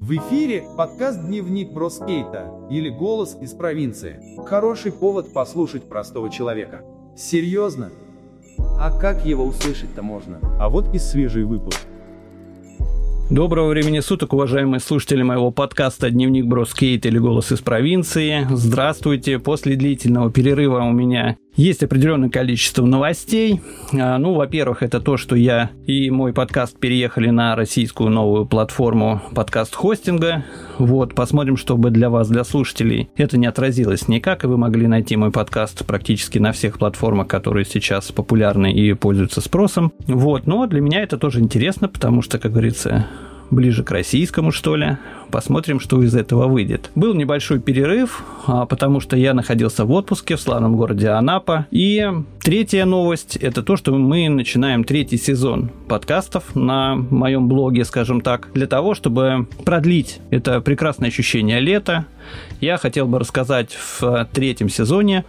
В эфире подкаст «Дневник Броскейта» или «Голос из провинции». Хороший повод послушать простого человека. Серьезно? А как его услышать-то можно? А вот и свежий выпуск. Доброго времени суток, уважаемые слушатели моего подкаста «Дневник Броскейт» или «Голос из провинции». Здравствуйте. После длительного перерыва у меня есть определенное количество новостей. А, ну, во-первых, это то, что я и мой подкаст переехали на российскую новую платформу подкаст-хостинга. Вот, посмотрим, чтобы для вас, для слушателей, это не отразилось никак, и вы могли найти мой подкаст практически на всех платформах, которые сейчас популярны и пользуются спросом. Вот, но для меня это тоже интересно, потому что, как говорится, ближе к российскому, что ли. Посмотрим, что из этого выйдет. Был небольшой перерыв, а, потому что я находился в отпуске в славном городе Анапа. И третья новость – это то, что мы начинаем третий сезон подкастов на моем блоге, скажем так, для того, чтобы продлить это прекрасное ощущение лета. Я хотел бы рассказать в третьем сезоне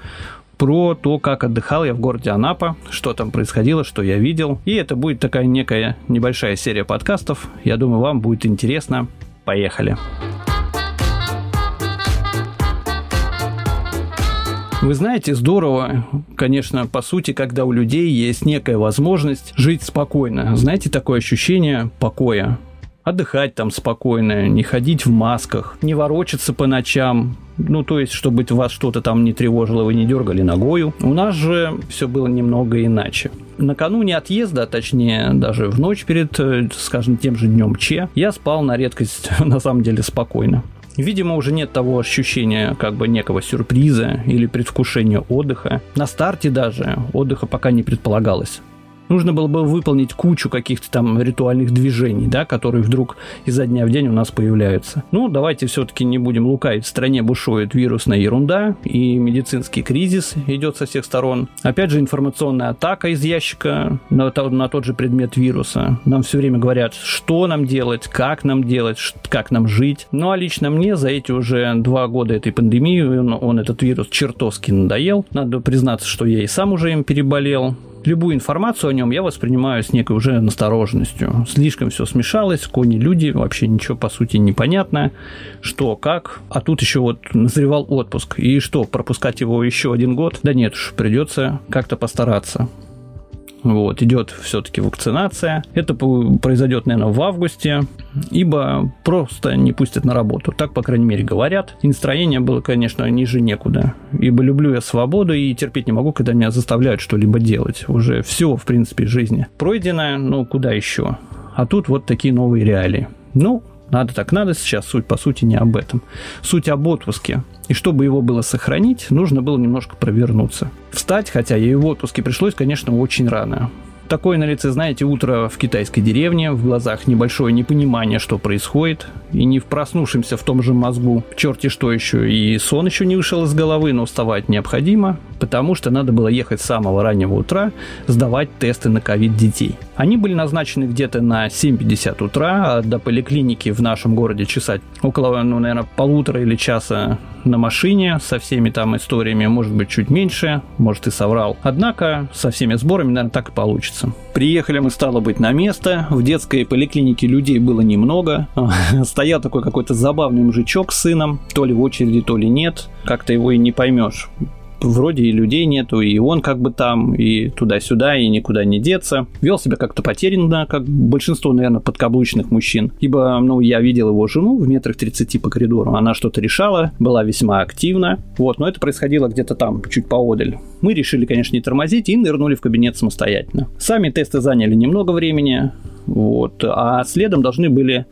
про то, как отдыхал я в городе Анапа, что там происходило, что я видел. И это будет такая некая небольшая серия подкастов. Я думаю, вам будет интересно. Поехали. Вы знаете, здорово, конечно, по сути, когда у людей есть некая возможность жить спокойно. Знаете, такое ощущение покоя отдыхать там спокойно, не ходить в масках, не ворочаться по ночам, ну, то есть, чтобы вас что-то там не тревожило, вы не дергали ногою. У нас же все было немного иначе. Накануне отъезда, а точнее, даже в ночь перед, э, скажем, тем же днем Че, я спал на редкость, на самом деле, спокойно. Видимо, уже нет того ощущения как бы некого сюрприза или предвкушения отдыха. На старте даже отдыха пока не предполагалось нужно было бы выполнить кучу каких-то там ритуальных движений, да, которые вдруг изо дня в день у нас появляются. Ну, давайте все-таки не будем лукавить. В стране бушует вирусная ерунда, и медицинский кризис идет со всех сторон. Опять же, информационная атака из ящика на, на тот же предмет вируса. Нам все время говорят, что нам делать, как нам делать, как нам жить. Ну, а лично мне за эти уже два года этой пандемии он, он этот вирус чертовски надоел. Надо признаться, что я и сам уже им переболел любую информацию о нем я воспринимаю с некой уже настороженностью. Слишком все смешалось, кони, люди, вообще ничего по сути непонятно, что, как. А тут еще вот назревал отпуск. И что, пропускать его еще один год? Да нет уж, придется как-то постараться. Вот, идет все-таки вакцинация. Это произойдет, наверное, в августе, ибо просто не пустят на работу. Так, по крайней мере, говорят. И настроение было, конечно, ниже некуда. Ибо люблю я свободу и терпеть не могу, когда меня заставляют что-либо делать. Уже все, в принципе, жизни пройдено, ну, куда еще? А тут вот такие новые реалии. Ну, надо так надо, сейчас суть по сути не об этом. Суть об отпуске. И чтобы его было сохранить, нужно было немножко провернуться. Встать, хотя ей в отпуске пришлось, конечно, очень рано. Такое на лице, знаете, утро в китайской деревне, в глазах небольшое непонимание, что происходит, и не в проснувшемся в том же мозгу, черти что еще, и сон еще не вышел из головы, но вставать необходимо, потому что надо было ехать с самого раннего утра сдавать тесты на ковид детей. Они были назначены где-то на 7.50 утра, а до поликлиники в нашем городе часа около, ну, наверное, полутора или часа на машине со всеми там историями, может быть, чуть меньше, может, и соврал. Однако со всеми сборами, наверное, так и получится. Приехали мы, стало быть, на место. В детской поликлинике людей было немного. Стоял такой какой-то забавный мужичок с сыном. То ли в очереди, то ли нет. Как-то его и не поймешь вроде и людей нету, и он как бы там, и туда-сюда, и никуда не деться. Вел себя как-то потерянно, как большинство, наверное, подкаблучных мужчин. Ибо, ну, я видел его жену в метрах 30 по коридору, она что-то решала, была весьма активна. Вот, но это происходило где-то там, чуть поодаль. Мы решили, конечно, не тормозить и нырнули в кабинет самостоятельно. Сами тесты заняли немного времени, вот, а следом должны были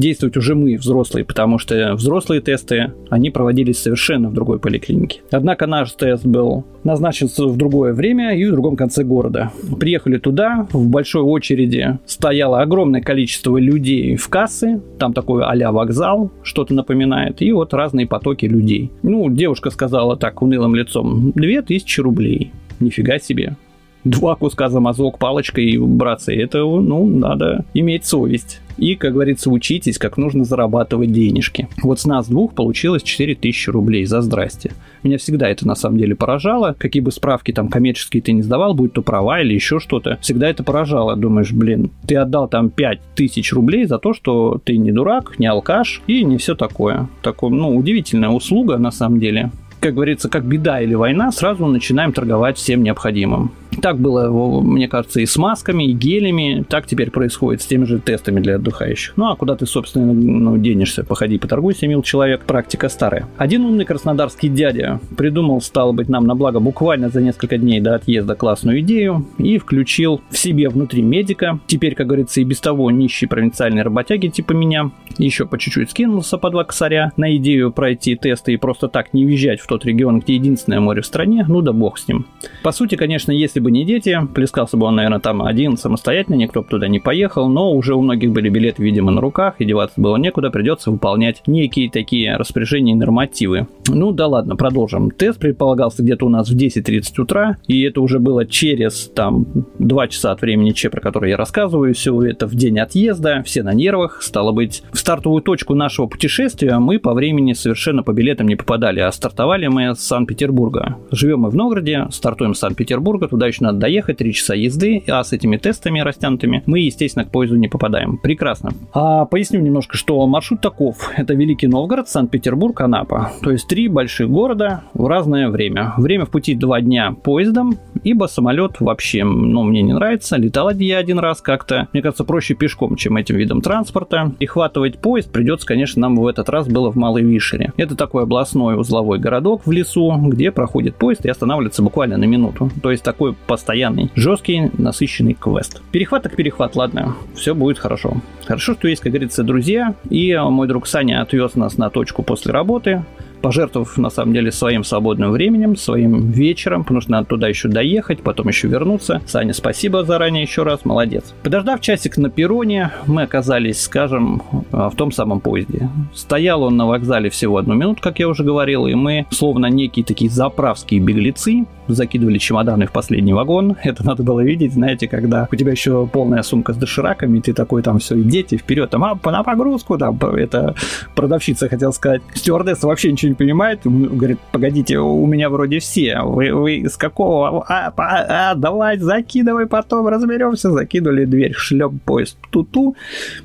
действовать уже мы, взрослые, потому что взрослые тесты, они проводились совершенно в другой поликлинике. Однако наш тест был назначен в другое время и в другом конце города. Приехали туда, в большой очереди стояло огромное количество людей в кассы, там такой а вокзал, что-то напоминает, и вот разные потоки людей. Ну, девушка сказала так унылым лицом, 2000 рублей. Нифига себе два куска за мазок палочкой, братцы, это, ну, надо иметь совесть. И, как говорится, учитесь, как нужно зарабатывать денежки. Вот с нас двух получилось 4000 рублей за здрасте. Меня всегда это на самом деле поражало. Какие бы справки там коммерческие ты не сдавал, будь то права или еще что-то, всегда это поражало. Думаешь, блин, ты отдал там 5000 рублей за то, что ты не дурак, не алкаш и не все такое. Такое, ну, удивительная услуга на самом деле как говорится, как беда или война, сразу начинаем торговать всем необходимым. Так было, мне кажется, и с масками, и гелями. Так теперь происходит с теми же тестами для отдыхающих. Ну, а куда ты, собственно, ну, денешься? Походи, поторгуйся, мил человек. Практика старая. Один умный краснодарский дядя придумал, стало быть, нам на благо буквально за несколько дней до отъезда классную идею и включил в себе внутри медика. Теперь, как говорится, и без того нищий провинциальный работяги типа меня еще по чуть-чуть скинулся по два косаря на идею пройти тесты и просто так не въезжать в тот регион, где единственное море в стране. Ну да бог с ним. По сути, конечно, если бы не дети, плескался бы он, наверное, там один самостоятельно, никто бы туда не поехал, но уже у многих были билеты, видимо, на руках, и деваться было некуда, придется выполнять некие такие распоряжения и нормативы. Ну да ладно, продолжим. Тест предполагался где-то у нас в 10.30 утра, и это уже было через там 2 часа от времени Че, про который я рассказываю, все это в день отъезда, все на нервах, стало быть, в стартовую точку нашего путешествия мы по времени совершенно по билетам не попадали, а стартовали мы с Санкт-Петербурга. Живем мы в Новгороде, стартуем с Санкт-Петербурга, туда еще надо доехать, 3 часа езды, а с этими тестами растянутыми мы, естественно, к поезду не попадаем. Прекрасно. А поясню немножко, что маршрут таков. Это Великий Новгород, Санкт-Петербург, Анапа. То есть три больших города в разное время. Время в пути два дня поездом, ибо самолет вообще, ну, мне не нравится. Летал я один раз как-то. Мне кажется, проще пешком, чем этим видом транспорта. И хватывать поезд придется, конечно, нам в этот раз было в Малой Вишере. Это такой областной узловой городок в лесу, где проходит поезд и останавливается буквально на минуту. То есть такой постоянный, жесткий, насыщенный квест. Перехват так перехват, ладно, все будет хорошо. Хорошо, что есть, как говорится, друзья, и мой друг Саня отвез нас на точку после работы, пожертвовав на самом деле своим свободным временем, своим вечером, потому что надо туда еще доехать, потом еще вернуться. Саня, спасибо заранее еще раз, молодец. Подождав часик на перроне, мы оказались, скажем, в том самом поезде. Стоял он на вокзале всего одну минуту, как я уже говорил, и мы, словно некие такие заправские беглецы, закидывали чемоданы в последний вагон. Это надо было видеть, знаете, когда у тебя еще полная сумка с дошираками, и ты такой там все, идите вперед, там, а, на погрузку, там, это продавщица хотел сказать. Стюардесса вообще ничего не понимает, говорит, погодите, у меня вроде все, вы, вы с какого, а, а, а, давай, закидывай, потом разберемся, закидывали дверь, шлеп поезд, ту-ту,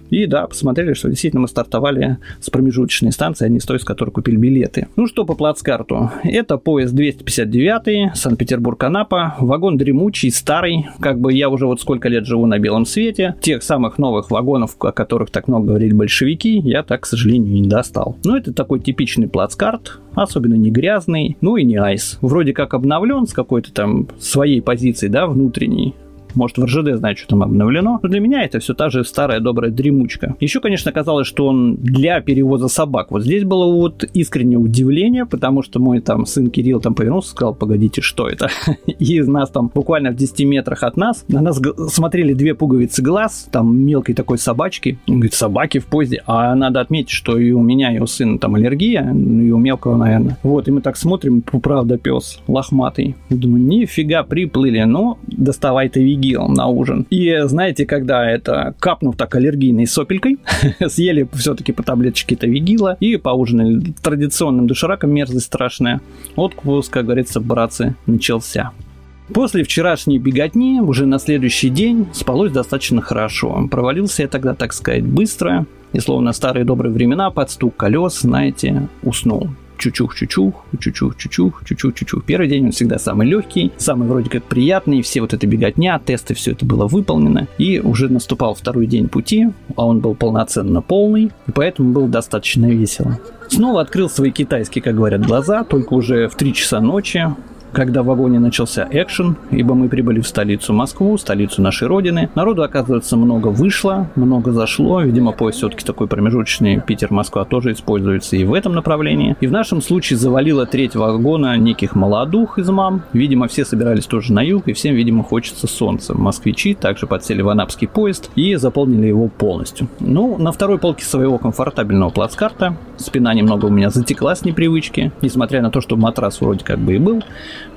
и да, посмотрели, что действительно мы стартовали с промежуточной станции, а не с той, с которой купили билеты. Ну что по плацкарту? Это поезд 259, Санкт-Петербург-Анапа. Вагон дремучий, старый. Как бы я уже вот сколько лет живу на белом свете. Тех самых новых вагонов, о которых так много говорили большевики, я так, к сожалению, не достал. Но это такой типичный плацкарт, особенно не грязный, ну и не айс. Вроде как обновлен с какой-то там своей позиции, да, внутренней. Может, в РЖД знает, что там обновлено. Но для меня это все та же старая добрая дремучка. Еще, конечно, казалось, что он для перевоза собак. Вот здесь было вот искреннее удивление, потому что мой там сын Кирилл там повернулся и сказал, погодите, что это? И из нас там буквально в 10 метрах от нас на нас смотрели две пуговицы глаз, там мелкой такой собачки. Он говорит, собаки в поезде. А надо отметить, что и у меня, и у сына там аллергия, ну и у мелкого, наверное. Вот, и мы так смотрим, правда, пес лохматый. Думаю, нифига, приплыли. Ну, доставай ты ИГИЛом на ужин. И знаете, когда это капнув так аллергийной сопелькой, съели все-таки по таблеточке-то вигила и поужинали традиционным дошираком, мерзость страшная. Отпуск, как говорится, братцы, начался. После вчерашней беготни уже на следующий день спалось достаточно хорошо. Провалился я тогда, так сказать, быстро, и словно старые добрые времена под стук колес, знаете, уснул чучух-чучух, чучух-чучух, чучух-чучух. Первый день он всегда самый легкий, самый вроде как приятный, все вот это беготня, тесты, все это было выполнено. И уже наступал второй день пути, а он был полноценно полный, и поэтому было достаточно весело. Снова открыл свои китайские, как говорят, глаза, только уже в 3 часа ночи, когда в вагоне начался экшен, ибо мы прибыли в столицу Москву, столицу нашей родины. Народу, оказывается, много вышло, много зашло. Видимо, поезд все-таки такой промежуточный Питер-Москва тоже используется и в этом направлении. И в нашем случае завалило треть вагона неких молодух из мам. Видимо, все собирались тоже на юг, и всем, видимо, хочется солнца. Москвичи также подсели в анапский поезд и заполнили его полностью. Ну, на второй полке своего комфортабельного плацкарта спина немного у меня затекла с непривычки, несмотря на то, что матрас вроде как бы и был.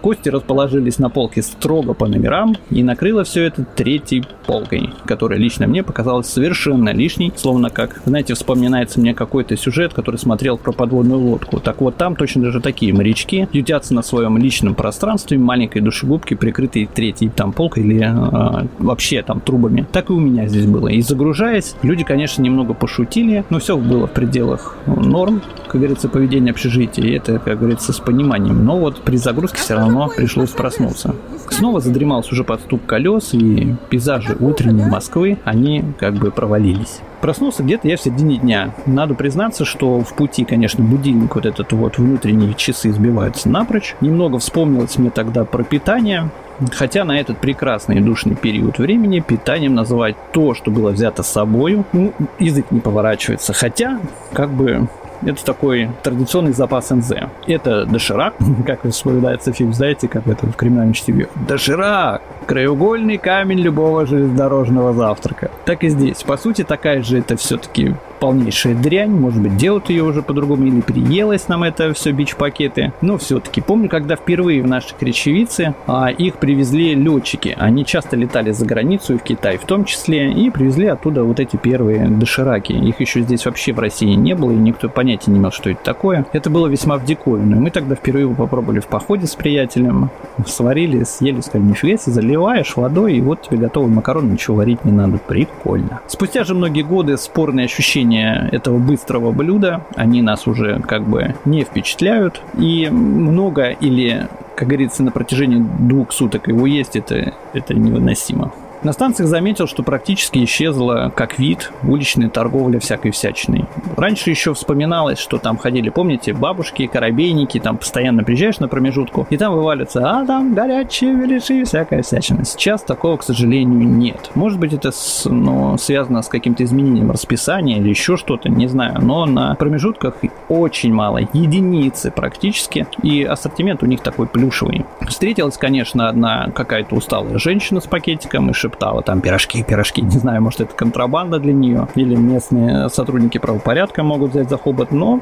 Кости расположились на полке строго по номерам, и накрыло все это третьей полкой, которая лично мне показалась совершенно лишней, словно как, знаете, вспоминается мне какой-то сюжет, который смотрел про подводную лодку. Так вот, там точно даже такие морячки ютятся на своем личном пространстве маленькой душегубки, прикрытой третьей там полкой или э, вообще там трубами. Так и у меня здесь было. И загружаясь, люди, конечно, немного пошутили, но все было в пределах норм, как говорится, поведения общежития, и это, как говорится, с пониманием. Но вот при загрузке все равно пришлось проснуться. Снова задремался уже под стук колес, и пейзажи утренней Москвы, они как бы провалились. Проснулся где-то я в середине дня. Надо признаться, что в пути, конечно, будильник вот этот вот внутренние часы сбиваются напрочь. Немного вспомнилось мне тогда про питание. Хотя на этот прекрасный и душный период времени питанием называть то, что было взято с собой, ну, язык не поворачивается. Хотя, как бы, это такой традиционный запас НЗ. Это доширак, как вспоминается фильм, знаете, как это в криминальном чтиве. Доширак! Краеугольный камень любого железнодорожного завтрака. Так и здесь. По сути, такая же это все-таки полнейшая дрянь, может быть, делают ее уже по-другому, или приелось нам это все бич-пакеты. Но все-таки помню, когда впервые в нашей Кричевице а, их привезли летчики. Они часто летали за границу, и в Китай в том числе, и привезли оттуда вот эти первые дошираки. Их еще здесь вообще в России не было, и никто понятия не имел, что это такое. Это было весьма в диковину. Мы тогда впервые его попробовали в походе с приятелем, сварили, съели, сказали, нифига себе, заливаешь водой, и вот тебе готовый макарон, ничего варить не надо. Прикольно. Спустя же многие годы спорные ощущения этого быстрого блюда, они нас уже как бы не впечатляют. И много или, как говорится, на протяжении двух суток его есть, это, это невыносимо. На станциях заметил, что практически исчезла как вид уличная торговля всякой всячиной. Раньше еще вспоминалось, что там ходили, помните, бабушки, корабейники, там постоянно приезжаешь на промежутку, и там вывалится, а там горячие велиши, всякая всячина. Сейчас такого, к сожалению, нет. Может быть, это с, ну, связано с каким-то изменением расписания или еще что-то, не знаю, но на промежутках очень мало, единицы практически, и ассортимент у них такой плюшевый. Встретилась, конечно, одна какая-то усталая женщина с пакетиком и шептала там пирожки, пирожки. Не знаю, может это контрабанда для нее или местные сотрудники правопорядка могут взять за хобот, но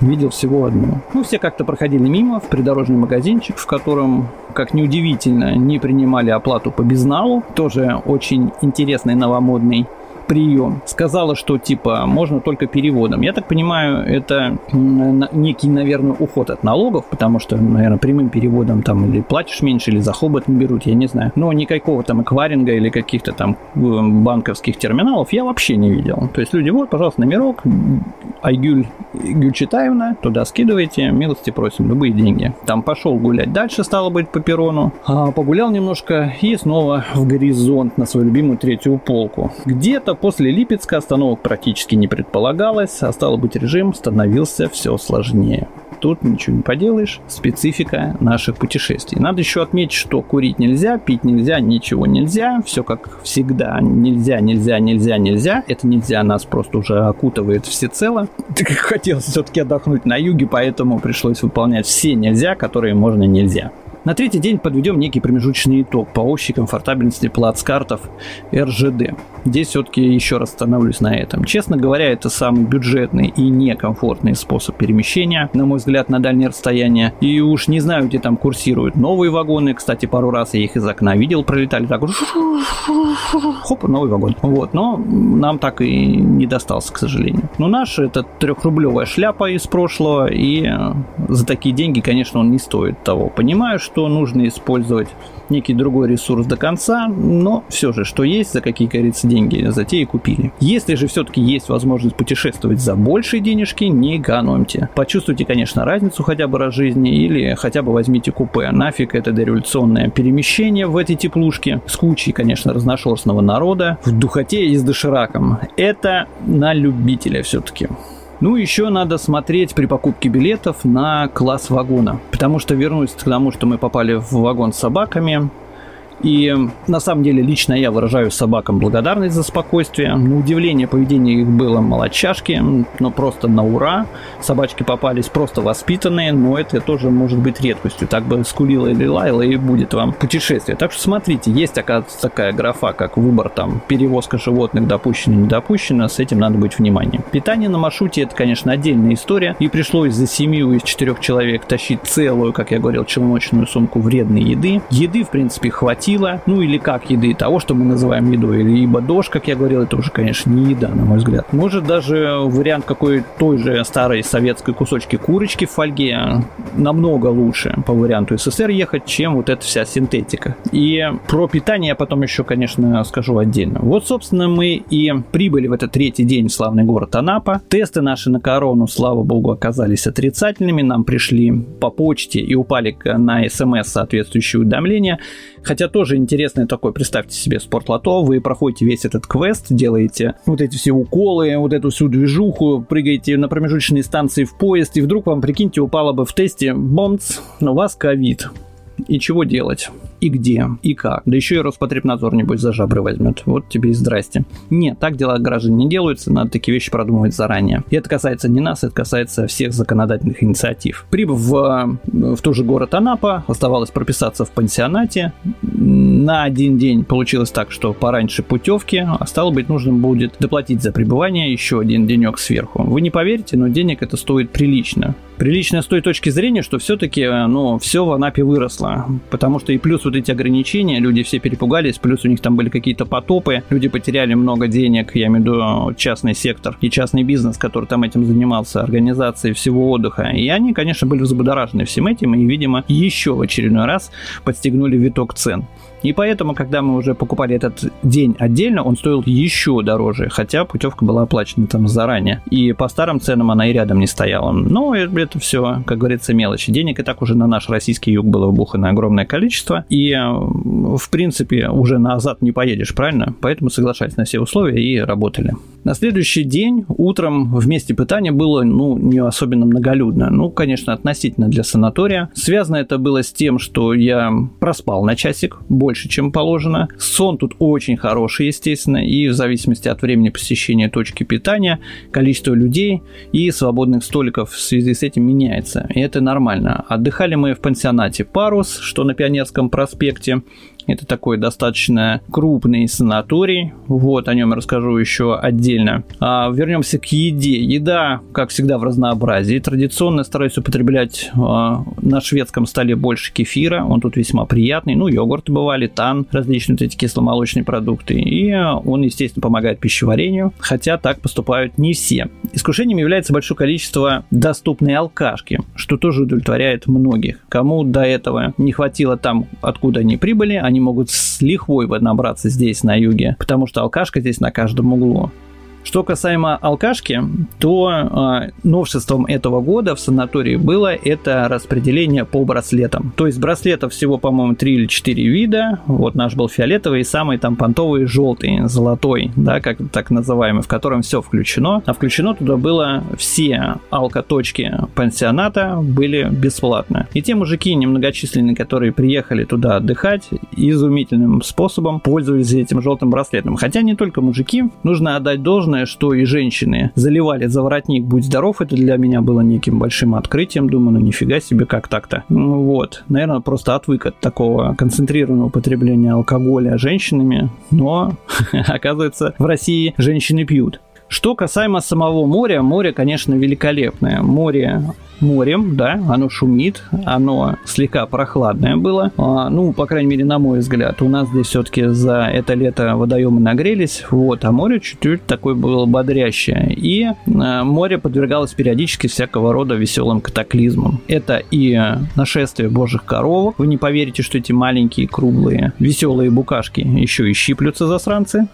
видел всего одну. Ну, все как-то проходили мимо в придорожный магазинчик, в котором, как неудивительно, не принимали оплату по безналу. Тоже очень интересный новомодный прием. Сказала, что типа можно только переводом. Я так понимаю, это некий, наверное, уход от налогов, потому что, наверное, прямым переводом там или платишь меньше, или за хобот не берут, я не знаю. Но никакого там эквайринга или каких-то там э, банковских терминалов я вообще не видел. То есть люди, вот, пожалуйста, номерок, Айгюль Гюльчатаевна, туда скидывайте, милости просим, любые деньги. Там пошел гулять дальше, стало быть, по перрону. А, погулял немножко и снова в горизонт на свою любимую третью полку. Где-то после Липецка остановок практически не предполагалось, а стало быть режим становился все сложнее. Тут ничего не поделаешь, специфика наших путешествий. Надо еще отметить, что курить нельзя, пить нельзя, ничего нельзя, все как всегда, нельзя, нельзя, нельзя, нельзя. Это нельзя нас просто уже окутывает всецело. Хотелось все-таки отдохнуть на юге, поэтому пришлось выполнять все нельзя, которые можно нельзя. На третий день подведем некий промежуточный итог по общей комфортабельности плацкартов РЖД. Здесь все-таки еще раз остановлюсь на этом. Честно говоря, это самый бюджетный и некомфортный способ перемещения, на мой взгляд, на дальние расстояния. И уж не знаю, где там курсируют новые вагоны. Кстати, пару раз я их из окна видел, пролетали так хоп, новый вагон. Вот, но нам так и не достался, к сожалению. Но наш это трехрублевая шляпа из прошлого, и за такие деньги, конечно, он не стоит того. Понимаю, что что нужно использовать некий другой ресурс до конца, но все же, что есть, за какие, говорится, деньги, за те и купили. Если же все-таки есть возможность путешествовать за большие денежки, не экономьте. Почувствуйте, конечно, разницу хотя бы раз в жизни или хотя бы возьмите купе. Нафиг это дореволюционное перемещение в этой теплушке с кучей, конечно, разношерстного народа в духоте и с дошираком. Это на любителя все-таки. Ну, еще надо смотреть при покупке билетов на класс вагона. Потому что вернусь к тому, что мы попали в вагон с собаками. И на самом деле лично я выражаю собакам благодарность за спокойствие. На удивление поведение их было молочашки, но просто на ура. Собачки попались просто воспитанные, но это тоже может быть редкостью. Так бы скулила или лаяла и будет вам путешествие. Так что смотрите, есть оказывается такая графа, как выбор там перевозка животных допущено, не допущено, с этим надо быть вниманием. Питание на маршруте это, конечно, отдельная история, и пришлось за семью из четырех человек тащить целую, как я говорил, челночную сумку вредной еды. Еды, в принципе, хватило, ну или как еды, того, что мы называем едой, либо дождь, как я говорил, это уже, конечно, не еда, на мой взгляд. Может даже вариант какой той же старой советской кусочки курочки в фольге намного лучше по варианту СССР ехать, чем вот эта вся синтетика. И про питание я потом еще, конечно, скажу отдельно. Вот, собственно, мы и прибыли в этот третий день в славный город Анапа. Тесты наши на корону, слава богу, оказались отрицательными. Нам пришли по почте и упали на смс соответствующие уведомления. Хотя тоже интересный такой, представьте себе спортлото, вы проходите весь этот квест, делаете вот эти все уколы, вот эту всю движуху, прыгаете на промежуточные станции в поезд, и вдруг вам, прикиньте, упало бы в тесте бомц, у вас ковид. И чего делать? и где, и как. Да еще и Роспотребнадзор, небось, за жабры возьмет. Вот тебе и здрасте. Нет, так дела граждан не делаются, надо такие вещи продумывать заранее. И это касается не нас, это касается всех законодательных инициатив. Прибыв в, в тот же город Анапа, оставалось прописаться в пансионате. На один день получилось так, что пораньше путевки, а стало быть, нужно будет доплатить за пребывание еще один денек сверху. Вы не поверите, но денег это стоит прилично. Прилично с той точки зрения, что все-таки, ну, все в Анапе выросло. Потому что и плюс вот эти ограничения, люди все перепугались, плюс у них там были какие-то потопы, люди потеряли много денег, я имею в виду частный сектор и частный бизнес, который там этим занимался, организацией всего отдыха. И они, конечно, были взбудоражены всем этим и, видимо, еще в очередной раз подстегнули виток цен. И поэтому, когда мы уже покупали этот день отдельно, он стоил еще дороже, хотя путевка была оплачена там заранее. И по старым ценам она и рядом не стояла. Но это все, как говорится, мелочи. Денег и так уже на наш российский юг было вбухано огромное количество. И, в принципе, уже назад не поедешь, правильно? Поэтому соглашались на все условия и работали. На следующий день утром в месте питания было, ну, не особенно многолюдно. Ну, конечно, относительно для санатория. Связано это было с тем, что я проспал на часик больше, чем положено. Сон тут очень хороший, естественно, и в зависимости от времени посещения точки питания, количество людей и свободных столиков в связи с этим меняется. И это нормально. Отдыхали мы в пансионате «Парус», что на Пионерском проспекте. Это такой достаточно крупный санаторий. Вот, о нем расскажу еще отдельно. А, вернемся к еде. Еда, как всегда, в разнообразии. Традиционно стараюсь употреблять а, на шведском столе больше кефира. Он тут весьма приятный. Ну, йогурты бывали, тан, различные вот эти кисломолочные продукты. И он, естественно, помогает пищеварению. Хотя так поступают не все. Искушением является большое количество доступной алкашки, что тоже удовлетворяет многих. Кому до этого не хватило там, откуда они прибыли, они они могут с лихвой набраться здесь, на юге, потому что алкашка здесь на каждом углу. Что касаемо алкашки, то э, новшеством этого года в санатории было это распределение по браслетам. То есть браслетов всего, по-моему, 3 или 4 вида. Вот наш был фиолетовый и самый там понтовый желтый, золотой, да, как так называемый, в котором все включено. А включено туда было все алкоточки пансионата были бесплатно. И те мужики немногочисленные, которые приехали туда отдыхать, изумительным способом пользовались этим желтым браслетом. Хотя не только мужики, нужно отдать должное главное, что и женщины заливали за воротник «Будь здоров», это для меня было неким большим открытием. Думаю, ну нифига себе, как так-то. Ну вот, наверное, просто отвык от такого концентрированного употребления алкоголя женщинами, но, оказывается, в России женщины пьют. Что касаемо самого моря, море, конечно, великолепное. Море морем, да, оно шумит, оно слегка прохладное было, а, ну, по крайней мере, на мой взгляд. У нас здесь все-таки за это лето водоемы нагрелись, вот, а море чуть-чуть такое было бодрящее. И а, море подвергалось периодически всякого рода веселым катаклизмам. Это и нашествие божьих коровок, вы не поверите, что эти маленькие, круглые, веселые букашки еще и щиплются засранцы,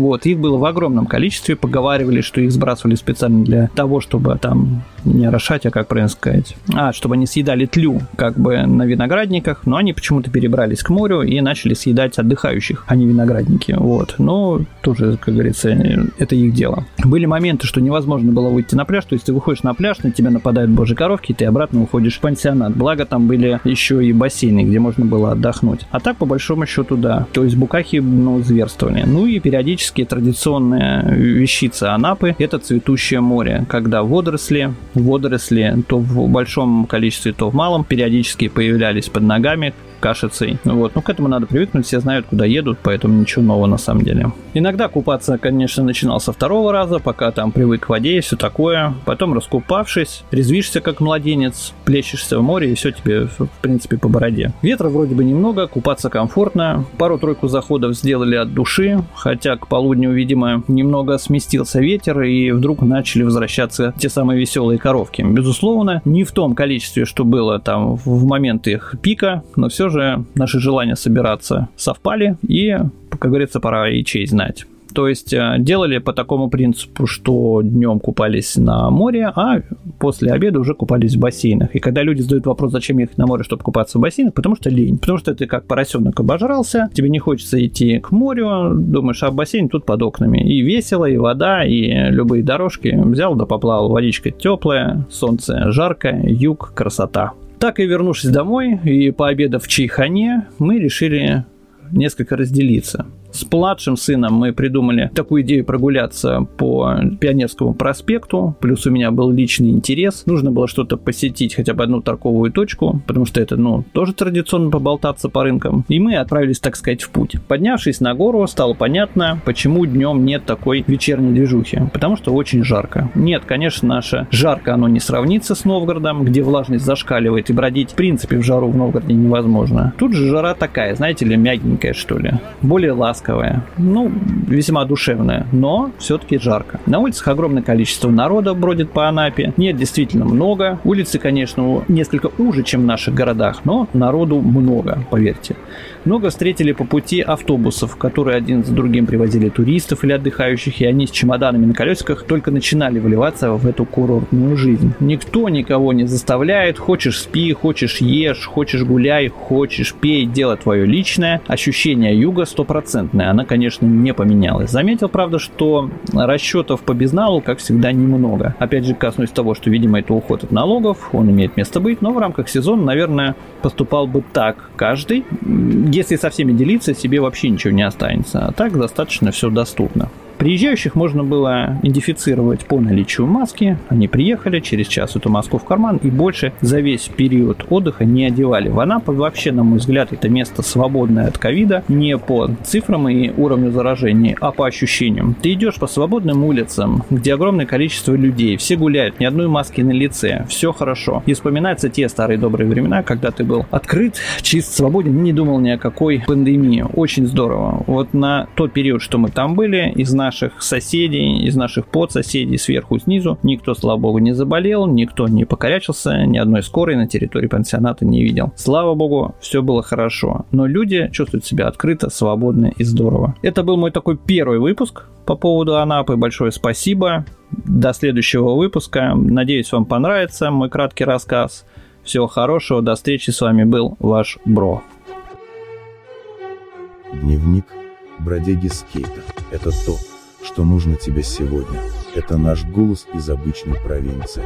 вот, их было в огромном количестве, поговаривали, что их сбрасывали специально для того, чтобы там не орошать, а как правильно сказать, а, чтобы они съедали тлю как бы на виноградниках, но они почему-то перебрались к морю и начали съедать отдыхающих, а не виноградники, вот. Но тоже, как говорится, это их дело. Были моменты, что невозможно было выйти на пляж, то есть ты выходишь на пляж, на тебя нападают божьи коровки, и ты обратно уходишь в пансионат. Благо там были еще и бассейны, где можно было отдохнуть. А так, по большому счету, да. То есть букахи, ну, зверствовали. Ну и периодически традиционная вещица Анапы – это цветущее море, когда водоросли, водоросли то в большом количестве, то в малом периодически появлялись под ногами, кашицей. Вот. Ну, к этому надо привыкнуть, все знают, куда едут, поэтому ничего нового на самом деле. Иногда купаться, конечно, начинал со второго раза, пока там привык к воде и все такое. Потом, раскупавшись, резвишься как младенец, плещешься в море, и все тебе, в принципе, по бороде. Ветра вроде бы немного, купаться комфортно. Пару-тройку заходов сделали от души, хотя к полудню, видимо, немного сместился ветер, и вдруг начали возвращаться те самые веселые коровки. Безусловно, не в том количестве, что было там в момент их пика, но все же наши желания собираться совпали, и, как говорится, пора и честь знать. То есть э, делали по такому принципу, что днем купались на море, а после обеда уже купались в бассейнах. И когда люди задают вопрос, зачем ехать на море, чтобы купаться в бассейнах, потому что лень. Потому что ты как поросенок обожрался, тебе не хочется идти к морю, думаешь, а бассейн тут под окнами. И весело, и вода, и любые дорожки. Взял да поплавал, водичка теплая, солнце жаркое, юг, красота. Так и вернувшись домой и пообедав в Чайхане, мы решили несколько разделиться. С младшим сыном мы придумали такую идею прогуляться по Пионерскому проспекту, плюс у меня был личный интерес. Нужно было что-то посетить, хотя бы одну торговую точку, потому что это, ну, тоже традиционно поболтаться по рынкам. И мы отправились, так сказать, в путь. Поднявшись на гору, стало понятно, почему днем нет такой вечерней движухи. Потому что очень жарко. Нет, конечно, наше жарко, оно не сравнится с Новгородом, где влажность зашкаливает, и бродить, в принципе, в жару в Новгороде невозможно. Тут же жара такая, знаете ли, мягенькая, что ли. Более ласковая ласковая, ну, весьма душевная, но все-таки жарко. На улицах огромное количество народа бродит по Анапе. Нет, действительно много. Улицы, конечно, несколько уже, чем в наших городах, но народу много, поверьте. Много встретили по пути автобусов, которые один за другим привозили туристов или отдыхающих, и они с чемоданами на колесиках только начинали вливаться в эту курортную жизнь. Никто никого не заставляет, хочешь спи, хочешь ешь, хочешь гуляй, хочешь пей, дело твое личное. Ощущение юга стопроцентное, она, конечно, не поменялась. Заметил, правда, что расчетов по безналу, как всегда, немного. Опять же, коснусь того, что, видимо, это уход от налогов, он имеет место быть, но в рамках сезона, наверное, поступал бы так каждый если со всеми делиться, себе вообще ничего не останется. А так достаточно все доступно. Приезжающих можно было идентифицировать по наличию маски. Они приехали, через час эту маску в карман и больше за весь период отдыха не одевали. В Анапа вообще, на мой взгляд, это место свободное от ковида не по цифрам и уровню заражения, а по ощущениям. Ты идешь по свободным улицам, где огромное количество людей, все гуляют, ни одной маски на лице, все хорошо. И вспоминаются те старые добрые времена, когда ты был открыт, чист, свободен, не думал ни о какой пандемии. Очень здорово. Вот на тот период, что мы там были, из наших соседей, из наших подсоседей, сверху, снизу. Никто, слава богу, не заболел, никто не покорячился, ни одной скорой на территории пансионата не видел. Слава богу, все было хорошо. Но люди чувствуют себя открыто, свободно и здорово. Это был мой такой первый выпуск по поводу Анапы. Большое спасибо. До следующего выпуска. Надеюсь, вам понравится мой краткий рассказ. Всего хорошего, до встречи. С вами был ваш Бро. Дневник бродяги скейта. Это то, что нужно тебе сегодня. Это наш голос из обычной провинции.